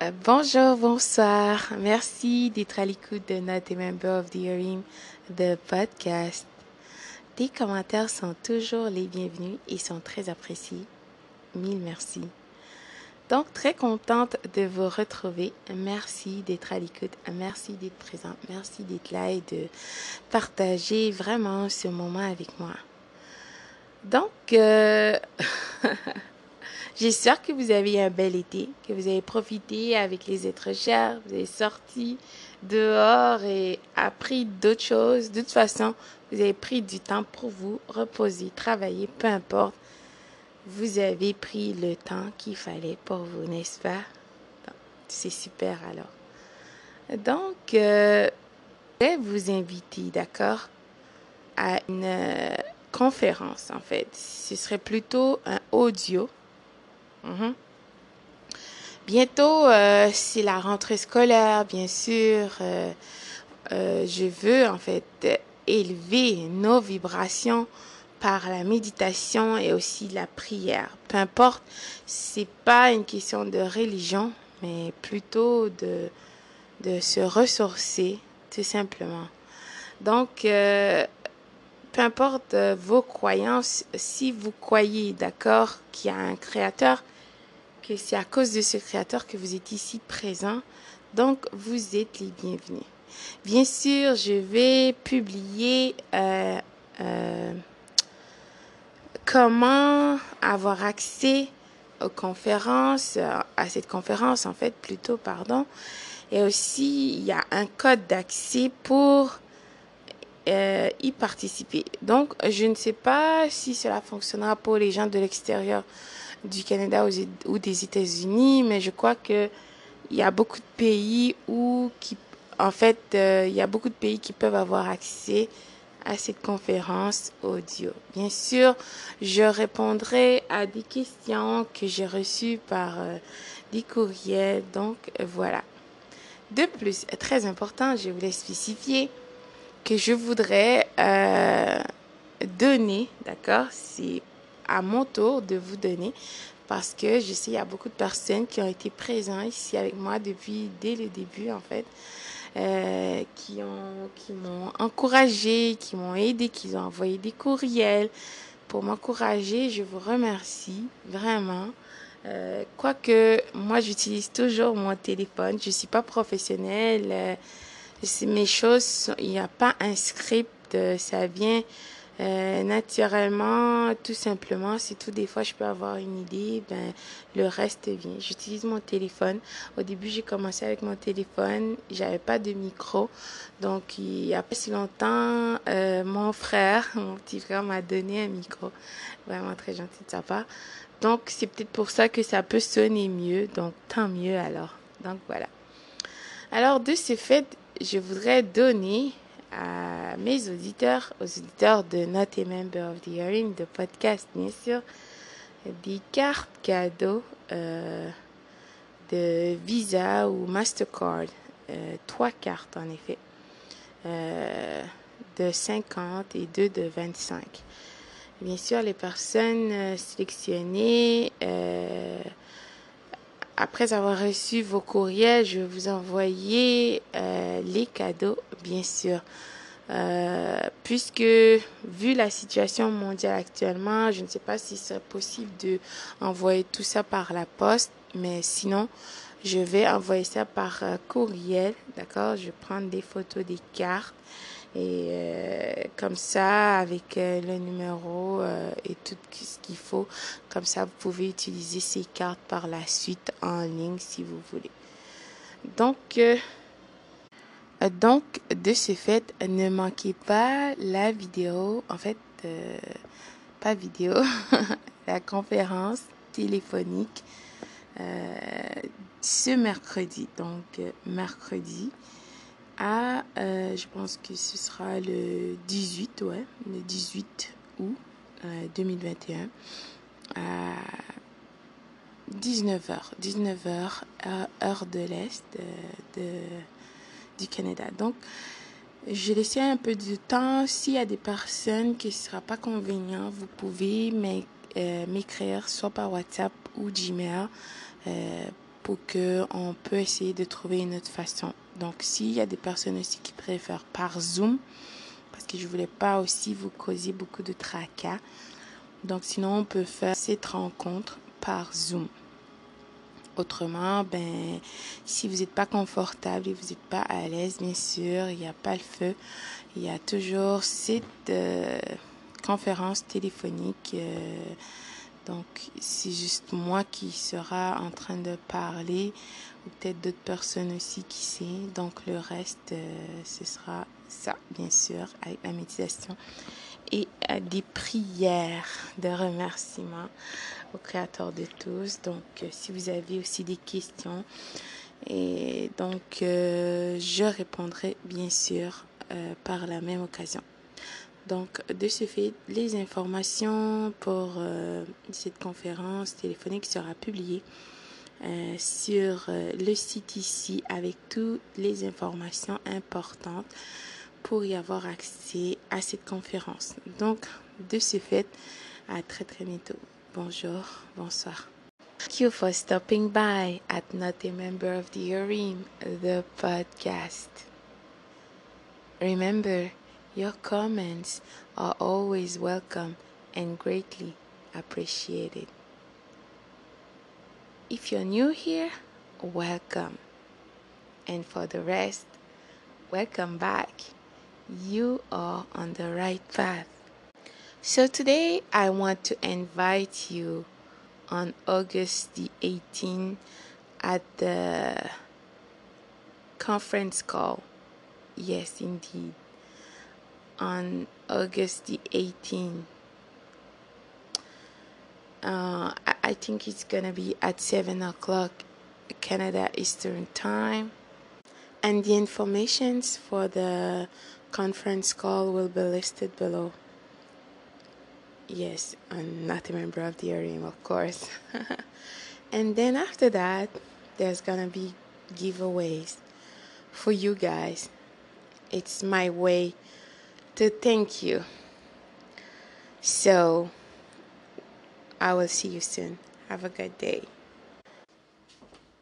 Euh, bonjour, bonsoir. Merci d'être à l'écoute de Not a Member of the Hearing, the podcast. Tes commentaires sont toujours les bienvenus et sont très appréciés. Mille merci. Donc, très contente de vous retrouver. Merci d'être à l'écoute. Merci d'être présent. Merci d'être là et de partager vraiment ce moment avec moi. Donc, euh, j'espère que vous avez un bel été, que vous avez profité avec les êtres chers, vous avez sorti dehors et appris d'autres choses. De toute façon, vous avez pris du temps pour vous reposer, travailler, peu importe vous avez pris le temps qu'il fallait pour vous, n'est-ce pas? C'est super alors. Donc, euh, je vais vous inviter, d'accord, à une euh, conférence en fait. Ce serait plutôt un audio. Mhm. Bientôt, euh, c'est la rentrée scolaire, bien sûr. je veux en fait élever nos vibrations par la méditation et aussi la prière. Peu importe, c'est pas une question de religion, mais plutôt de, de se ressourcer, tout simplement. Donc, euh, peu importe euh, vos croyances, si vous croyez, d'accord, qu'il y a un créateur, que c'est à cause de ce créateur que vous êtes ici présent, donc vous êtes les bienvenus. Bien sûr, je vais publier euh, euh, comment avoir accès aux conférences, à cette conférence en fait plutôt, pardon. Et aussi, il y a un code d'accès pour euh, y participer. Donc, je ne sais pas si cela fonctionnera pour les gens de l'extérieur du Canada ou des États-Unis, mais je crois que il y a beaucoup de pays où, qui, en fait, euh, y a beaucoup de pays qui peuvent avoir accès à cette conférence audio. Bien sûr, je répondrai à des questions que j'ai reçues par euh, des courriels. Donc, voilà. De plus, très important, je voulais spécifier que je voudrais euh, donner, d'accord C'est à mon tour de vous donner parce que je sais il y a beaucoup de personnes qui ont été présentes ici avec moi depuis dès le début en fait euh, qui ont qui m'ont encouragé, qui m'ont aidé, qui ont envoyé des courriels pour m'encourager. Je vous remercie vraiment. Euh, quoique moi j'utilise toujours mon téléphone, je suis pas professionnelle. Euh, mes choses, il n'y a pas un script, euh, ça vient euh, naturellement, tout simplement, si tout des fois je peux avoir une idée, ben le reste vient. J'utilise mon téléphone. Au début, j'ai commencé avec mon téléphone, j'avais pas de micro, donc il y a pas si longtemps, euh, mon frère, mon petit frère, m'a donné un micro, vraiment très gentil de sa part. Donc c'est peut-être pour ça que ça peut sonner mieux, donc tant mieux alors. Donc voilà. Alors de ce fait, je voudrais donner à mes auditeurs, aux auditeurs de Not a Member of the Hearing, de podcast, bien sûr, des cartes cadeaux euh, de Visa ou Mastercard. Euh, trois cartes, en effet, euh, de 50 et deux de 25. Bien sûr, les personnes sélectionnées, après avoir reçu vos courriels, je vais vous envoyer euh, les cadeaux, bien sûr. Euh, puisque vu la situation mondiale actuellement, je ne sais pas si c'est possible de envoyer tout ça par la poste, mais sinon, je vais envoyer ça par euh, courriel, d'accord? Je prendre des photos des cartes et euh, comme ça, avec euh, le numéro euh, et tout ce qu'il faut, comme ça, vous pouvez utiliser ces cartes par la suite en ligne si vous voulez. Donc, donc de ce fait, ne manquez pas la vidéo, en fait, pas vidéo, la conférence téléphonique ce mercredi. Donc, mercredi à, euh, je pense que ce sera le 18, ouais, le 18 août euh, 2021 à 19h, 19h, heure de l'Est euh, de, du Canada. Donc, je laissé un peu de temps. S'il y a des personnes qui ne sera pas convenient, vous pouvez euh, m'écrire soit par WhatsApp ou Gmail pour que on peut essayer de trouver une autre façon. Donc, s'il y a des personnes aussi qui préfèrent par Zoom, parce que je voulais pas aussi vous causer beaucoup de tracas. Donc, sinon, on peut faire cette rencontre par Zoom. Autrement, ben, si vous n'êtes pas confortable et vous n'êtes pas à l'aise, bien sûr, il n'y a pas le feu. Il y a toujours cette euh, conférence téléphonique. Euh, donc, c'est juste moi qui sera en train de parler, ou peut-être d'autres personnes aussi qui sait. Donc, le reste, euh, ce sera ça, bien sûr, avec la méditation et des prières de remerciement au Créateur de tous. Donc, euh, si vous avez aussi des questions, et donc, euh, je répondrai bien sûr par la même occasion. Donc, de ce fait, les informations pour cette conférence téléphonique sera publiée sur le site ici avec toutes les informations importantes pour y avoir accès à cette conférence. Donc, de ce fait, à très très bientôt. Bonjour, bonsoir. Thank you for stopping by at Not a Member of the Urim, the podcast. Remember, your comments are always welcome and greatly appreciated. If you're new here, welcome. And for the rest, welcome back. You are on the right path. So today I want to invite you on August the 18th at the conference call. Yes, indeed. On August the 18th. Uh, I think it's gonna be at 7 o'clock Canada Eastern Time. And the informations for the conference call will be listed below. Yes, I'm not a member of the Arium, of course. and then after that, there's gonna be giveaways for you guys. It's my way to thank you. So, I will see you soon. Have a good day.